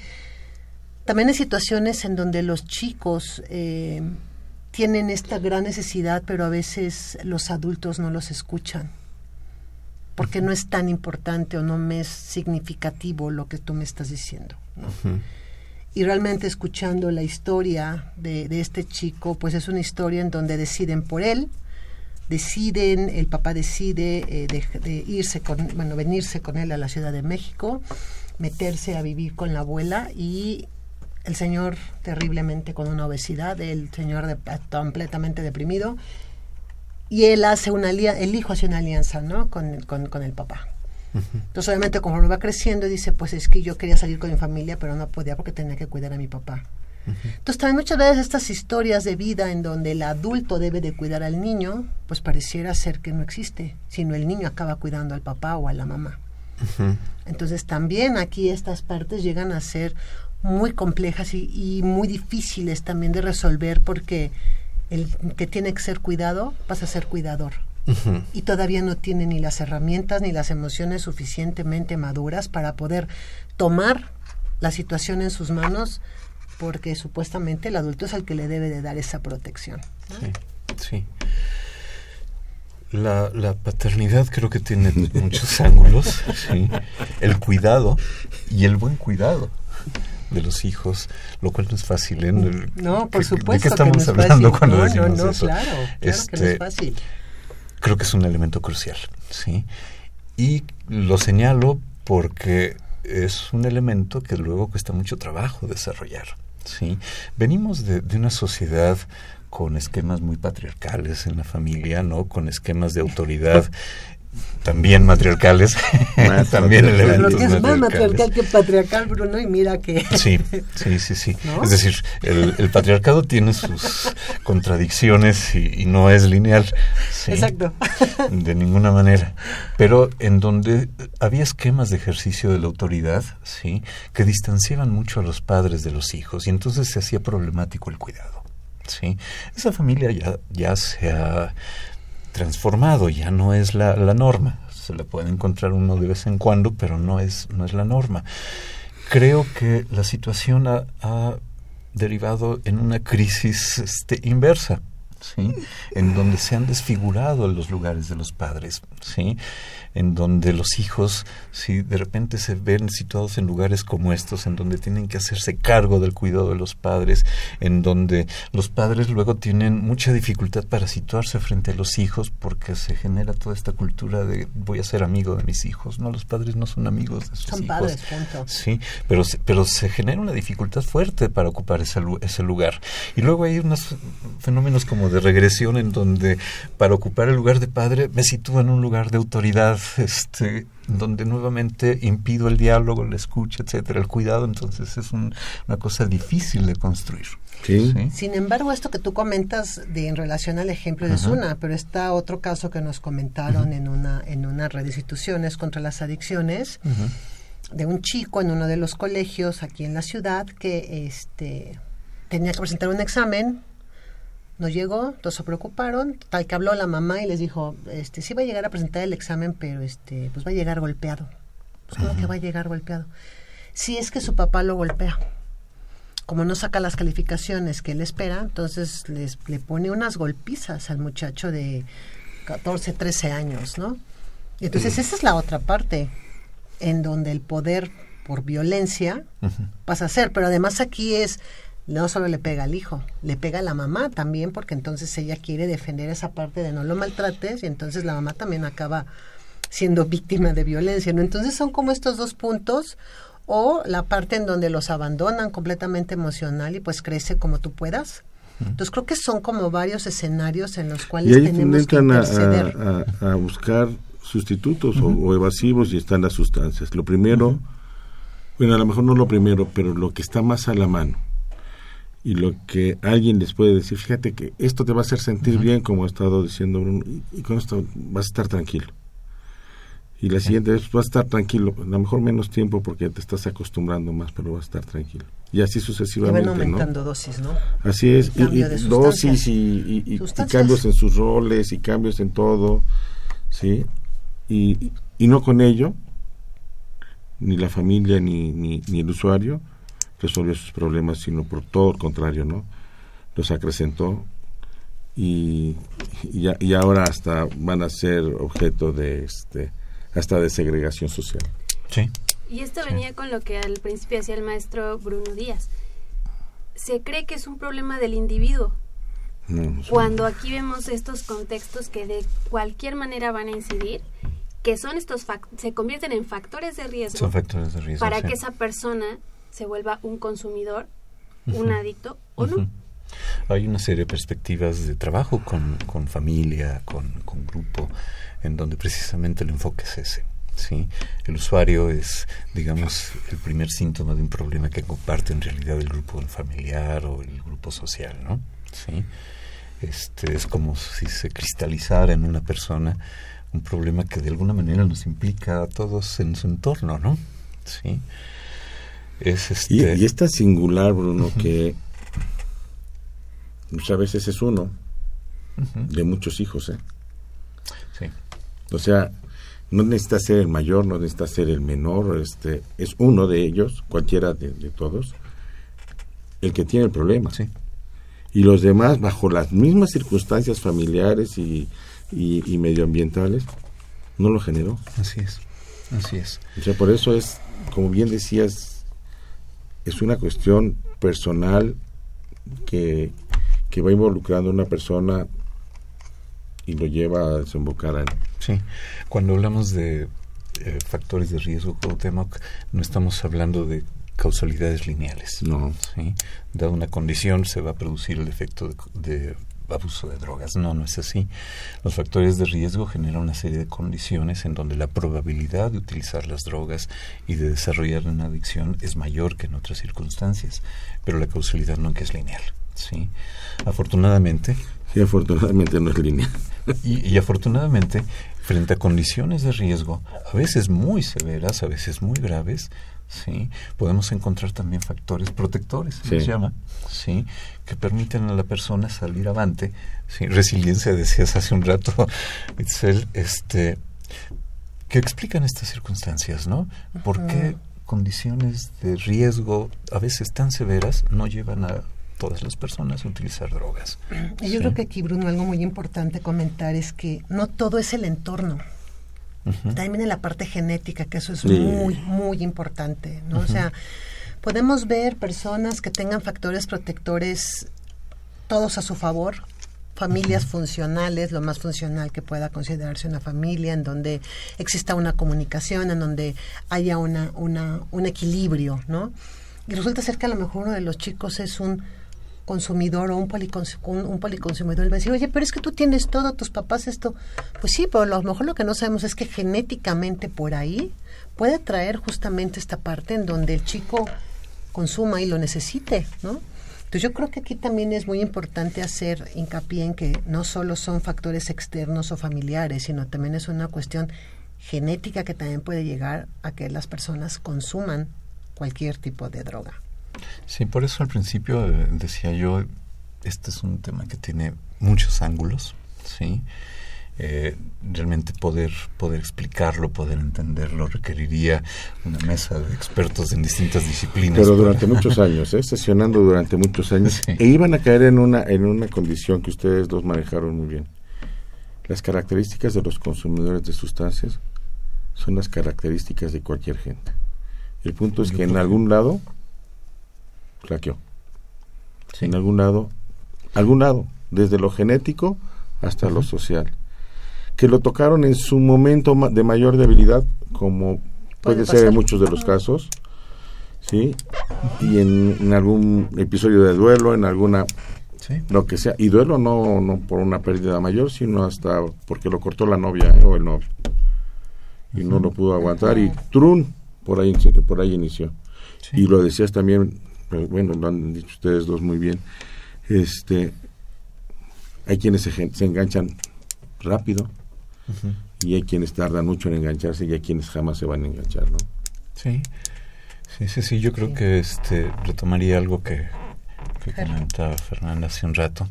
también hay situaciones en donde los chicos eh, tienen esta gran necesidad, pero a veces los adultos no los escuchan, porque no es tan importante o no me es significativo lo que tú me estás diciendo. y realmente escuchando la historia de, de este chico, pues es una historia en donde deciden por él, deciden, el papá decide eh, de, de irse con, bueno, venirse con él a la Ciudad de México, meterse a vivir con la abuela y el señor terriblemente con una obesidad, el señor de- completamente deprimido y él hace una el hijo hace una alianza, ¿no? Con, con, con el papá. Entonces, obviamente, conforme va creciendo, dice, pues es que yo quería salir con mi familia, pero no podía porque tenía que cuidar a mi papá. Entonces, también muchas veces estas historias de vida en donde el adulto debe de cuidar al niño, pues pareciera ser que no existe, sino el niño acaba cuidando al papá o a la mamá. Entonces, también aquí estas partes llegan a ser muy complejas y, y muy difíciles también de resolver porque el que tiene que ser cuidado pasa a ser cuidador. Y todavía no tiene ni las herramientas ni las emociones suficientemente maduras para poder tomar la situación en sus manos porque supuestamente el adulto es el que le debe de dar esa protección. Sí, sí. La, la paternidad creo que tiene muchos ángulos, sí. El cuidado y el buen cuidado, de los hijos, lo cual no es fácil. ¿eh? No, por ¿Qué- supuesto. ¿De qué que estamos no es hablando fácil. cuando no, decimos no, no, eso? claro, claro que no Este, es fácil. creo que es un elemento crucial, ¿sí? Y lo señalo porque es un elemento que luego cuesta mucho trabajo desarrollar, ¿sí? Venimos de, de una sociedad con esquemas muy patriarcales en la familia, ¿no? Con esquemas de autoridad también matriarcales, Más también matriarcales. Pero que es más matriarcal que patriarcal, Bruno, y mira que... Sí, sí, sí, sí. ¿No? Es decir, el, el patriarcado tiene sus contradicciones y, y no es lineal. ¿sí? Exacto. De ninguna manera. Pero en donde había esquemas de ejercicio de la autoridad, sí, que distanciaban mucho a los padres de los hijos y entonces se hacía problemático el cuidado. Sí, esa familia ya, ya se ha transformado, ya no es la, la norma. Se le puede encontrar uno de vez en cuando, pero no es, no es la norma. Creo que la situación ha, ha derivado en una crisis este, inversa. ¿sí? en donde se han desfigurado los lugares de los padres, ¿sí? En donde los hijos, si de repente se ven situados en lugares como estos, en donde tienen que hacerse cargo del cuidado de los padres, en donde los padres luego tienen mucha dificultad para situarse frente a los hijos porque se genera toda esta cultura de voy a ser amigo de mis hijos, no, los padres no son amigos de sus Son hijos. padres, punto. Sí, pero se, pero se genera una dificultad fuerte para ocupar ese, ese lugar. Y luego hay unos fenómenos como de regresión en donde para ocupar el lugar de padre me sitúo en un lugar de autoridad, este, donde nuevamente impido el diálogo, la escucha, etcétera, el cuidado. Entonces es un- una cosa difícil de construir. Sí. Sin embargo, esto que tú comentas de en relación al ejemplo es Ajá. una, pero está otro caso que nos comentaron en una en una red de instituciones contra las adicciones de un chico en uno de los colegios aquí en la ciudad que este tenía que presentar un examen no llegó, todos se preocuparon, tal que habló la mamá y les dijo, este sí va a llegar a presentar el examen, pero este pues va a llegar golpeado. Pues ¿cómo que va a llegar golpeado? Si es que su papá lo golpea. Como no saca las calificaciones que él espera, entonces les, le pone unas golpizas al muchacho de 14, 13 años, ¿no? Y entonces esa es la otra parte, en donde el poder por violencia pasa a ser, pero además aquí es, no solo le pega al hijo, le pega a la mamá también, porque entonces ella quiere defender esa parte de no lo maltrates y entonces la mamá también acaba siendo víctima de violencia, ¿no? Entonces son como estos dos puntos o la parte en donde los abandonan completamente emocional y pues crece como tú puedas. Entonces creo que son como varios escenarios en los Y cuales ahí tenemos que a, a- a buscar sustitutos o, o evasivos y están las sustancias. Lo primero, bueno, a lo mejor no lo primero, pero lo que está más a la mano y lo que alguien les puede decir, fíjate que esto te va a hacer sentir bien, como ha estado diciendo Bruno, y, y con esto vas a estar tranquilo. Y la siguiente vez vas a estar tranquilo, a lo mejor menos tiempo porque te estás acostumbrando más, pero vas a estar tranquilo. Y así Y sucesivamente, van ¿no? aumentando dosis, ¿no? Así es, y, y dosis y, y- y- y cambios en sus roles y cambios en todo, ¿sí? Y, y no con ello, ni la familia ni, ni, ni el usuario resolvió sus problemas, sino por todo el contrario, ¿no? Los acrecentó y, y, ya- y ahora hasta van a ser objeto de, este, hasta de segregación social. Sí. Y esto venía con lo que al principio decía el maestro Bruno Díaz. Se cree que es un problema del individuo, No, no sé. cuando aquí vemos estos contextos que de cualquier manera van a incidir, que son estos se convierten en factores de riesgo Son factores de riesgo. para sí. que esa persona se vuelva un consumidor, un adicto o no. Hay una serie de perspectivas de trabajo con, con familia, con, con grupo, en donde precisamente el enfoque es ese. ¿sí? El usuario es, digamos, el primer síntoma de un problema que comparte en realidad el grupo familiar o el grupo social, ¿no? ¿Sí? Este, es como si se cristalizara en una persona un problema que de alguna manera nos implica a todos en su entorno, ¿no? Sí. Es este, Y, y es tan singular, Bruno, que muchas veces es uno de muchos hijos, ¿eh? Sí. O sea, no necesita ser el mayor, no necesita ser el menor, este, es uno de ellos, cualquiera de, de todos, el que tiene el problema. Sí. Y los demás, bajo las mismas circunstancias familiares y, y- y medioambientales, no lo generó. Así es, así es. O sea, por eso es, como bien decías, es una cuestión personal que, que va involucrando a una persona y lo lleva a desembocar en... Sí, cuando hablamos de eh, factores de riesgo, Cuauhtémoc, no estamos hablando de causalidades lineales. No. ¿sí? Dada una condición, se va a producir el efecto de, de abuso de drogas. No, no es así. Los factores de riesgo generan una serie de condiciones en donde la probabilidad de utilizar las drogas y de desarrollar una adicción es mayor que en otras circunstancias, pero la causalidad nunca es lineal. ¿sí? Afortunadamente, Sí, afortunadamente no es línea. y, y afortunadamente, frente a condiciones de riesgo, a veces muy severas, a veces muy graves, sí, podemos encontrar también factores protectores, se les Sí. llama, sí, que permiten a la persona salir avante. Sí, resiliencia decías hace un rato, Itzel, este, que explican estas circunstancias, ¿no? ¿Por qué condiciones de riesgo, a veces tan severas, no llevan a todas las personas a utilizar drogas? Sí. yo creo que aquí, Bruno, algo muy importante comentar es que no todo es el entorno. También viene la parte genética, que eso es Sí. muy, muy importante, ¿no? O sea, podemos ver personas que tengan factores protectores todos a su favor, familias funcionales, lo más funcional que pueda considerarse una familia, en donde exista una comunicación, en donde haya una, una, un equilibrio, ¿no? Y resulta ser que a lo mejor uno de los chicos es un consumidor o un, policons- un, policonsumidor, va a decir, oye, pero es que tú tienes todo, tus papás esto. Pues sí, pero a lo mejor lo que no sabemos es que genéticamente por ahí puede traer justamente esta parte en donde el chico consuma y lo necesite, ¿no? Entonces yo creo que aquí también es muy importante hacer hincapié en que no solo son factores externos o familiares, sino también es una cuestión genética que también puede llegar a que las personas consuman cualquier tipo de droga. Sí, por eso al principio eh, decía yo, este es un tema que tiene muchos ángulos, ¿sí? Eh, realmente poder, poder explicarlo, poder entenderlo, requeriría una mesa de expertos en distintas disciplinas. Pero para- durante muchos años, ¿eh? sesionando durante muchos años, Sí. e iban a caer en una, en una condición que ustedes dos manejaron muy bien. Las características de los consumidores de sustancias son las características de cualquier gente. El punto es que en algún lado flaqueó. Sí. En algún lado, algún lado, desde lo genético hasta lo social. Que lo tocaron en su momento de mayor debilidad, como puede, Puede ser en muchos de los casos, ¿sí? Y en, en algún episodio de duelo, en alguna, Sí. lo que sea. Y duelo no, no por una pérdida mayor, sino hasta porque lo cortó la novia ¿eh? o el novio. Y no lo pudo aguantar y trun, por ahí, por ahí inició. Sí. Y lo decías también, pues, bueno, lo han dicho ustedes dos muy bien. Este, hay quienes se, se enganchan rápido y hay quienes tardan mucho en engancharse y hay quienes jamás se van a enganchar, ¿no? Sí, sí, sí, sí, yo creo que este retomaría algo que, que comentaba Fernanda hace un rato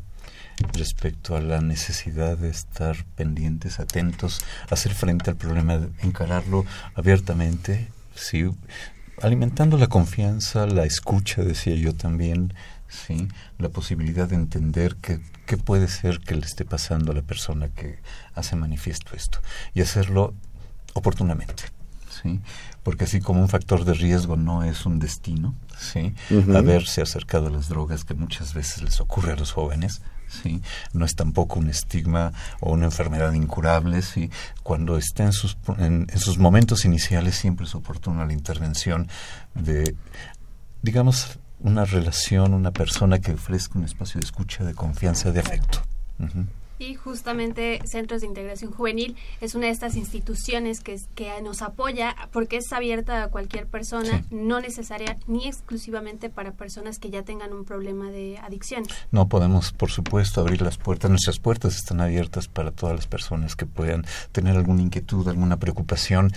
respecto a la necesidad de estar pendientes, atentos, hacer frente al problema, de encararlo abiertamente, sí, alimentando la confianza, la escucha, decía yo también, sí, la posibilidad de entender qué, qué puede ser que le esté pasando a la persona que hace manifiesto esto y hacerlo oportunamente. ¿sí? Porque así como un factor de riesgo no es un destino, ¿sí? Haberse acercado a las drogas que muchas veces les ocurre a los jóvenes, ¿sí? no es tampoco un estigma o una enfermedad incurable, ¿sí? cuando está en sus, en, sus momentos iniciales siempre es oportuna la intervención de, digamos, una relación, una persona que ofrezca un espacio de escucha, de confianza, de afecto. Y justamente Centros de Integración Juvenil es una de estas instituciones que, que nos apoya porque es abierta a cualquier persona, Sí. no necesaria ni exclusivamente para personas que ya tengan un problema de adicción. No podemos, por supuesto, abrir las puertas. Nuestras puertas están abiertas para todas las personas que puedan tener alguna inquietud, alguna preocupación.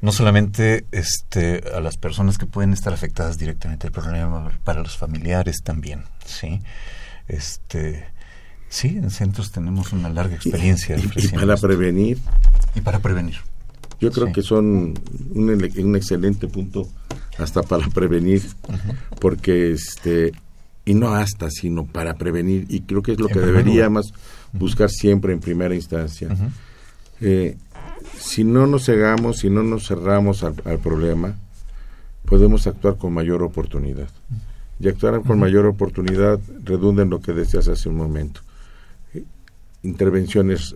No solamente este, a las personas que pueden estar afectadas directamente al problema, para los familiares también. Sí, este, sí, en centros tenemos una larga experiencia Y- para esto. prevenir, y para prevenir. yo creo Sí. que son un, un excelente punto hasta para prevenir, porque este y no hasta, sino para prevenir y creo que es lo En que deberíamos buscar siempre en primera instancia. Eh, si no nos cegamos, si no nos cerramos al, al problema, podemos actuar con mayor oportunidad. Y actuar con mayor oportunidad redunda en lo que decías hace un momento intervenciones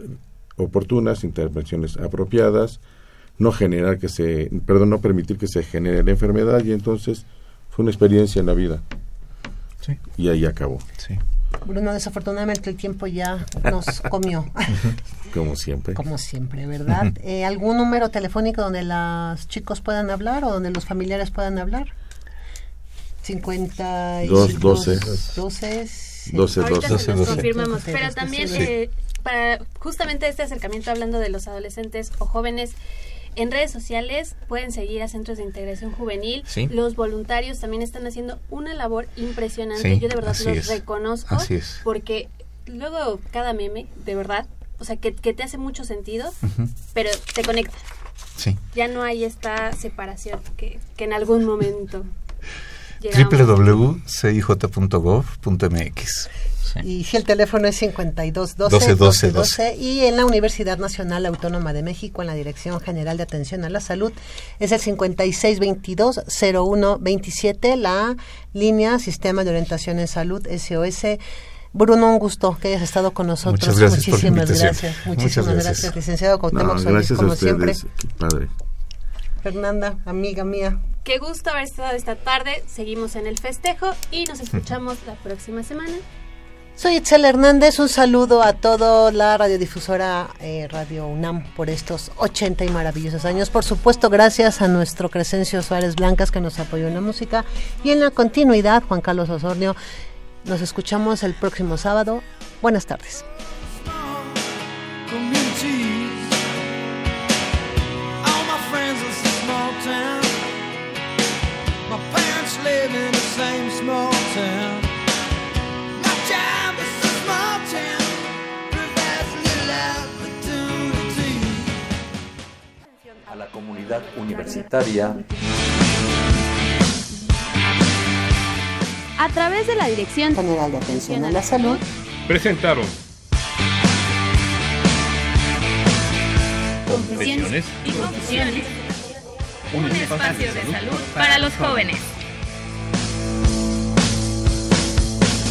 oportunas, intervenciones apropiadas, no generar que se, perdón, no permitir que se genere la enfermedad y entonces fue una experiencia en la vida. Y ahí acabó. Sí. Bruno, desafortunadamente el tiempo ya nos comió. Como siempre. Como siempre, ¿verdad? Eh, ¿Algún número telefónico donde los chicos puedan hablar o donde los familiares puedan hablar? 52 12. 12 12, 12, 12, 12. confirmamos. Pero también eh, para justamente este acercamiento hablando de los adolescentes o jóvenes, en redes sociales pueden seguir a centros de integración juvenil. Sí. Los voluntarios también están haciendo una labor impresionante. Yo de verdad los reconozco así es. porque luego cada meme, de verdad, o sea, que, que te hace mucho sentido, pero te conecta. Sí. Ya no hay esta separación que, que en algún momento www.cij.gov.mx. Sí. Y si el teléfono es 52 12 12, 12 12, 12 y en la Universidad Nacional Autónoma de México en la Dirección General de Atención a la Salud es el 56 22 01 27 la línea Sistema de Orientación en Salud SOS. Bruno, un gusto que hayas estado con nosotros. Muchas gracias por la Muchísimas invitación. gracias. Muchas Muchísimas gracias. gracias. licenciado No, Cuauhtémoc Solís, gracias a como siempre. ustedes. Qué padre. Fernanda, amiga mía. Qué gusto haber estado esta tarde. Seguimos en el festejo y nos escuchamos la próxima semana. Soy Itzel Hernández, un saludo a toda la radiodifusora eh, Radio UNAM por estos 80 y maravillosos años. Por supuesto, gracias a nuestro Crescencio Suárez Blancas que nos apoyó en la música y en la continuidad, Juan Carlos Osornio. Nos escuchamos el próximo sábado. Buenas tardes. A la comunidad universitaria. A través de la dirección General de Atención a la Salud. Presentaron. Confesiones y confusiones. Un espacio de salud para los jóvenes.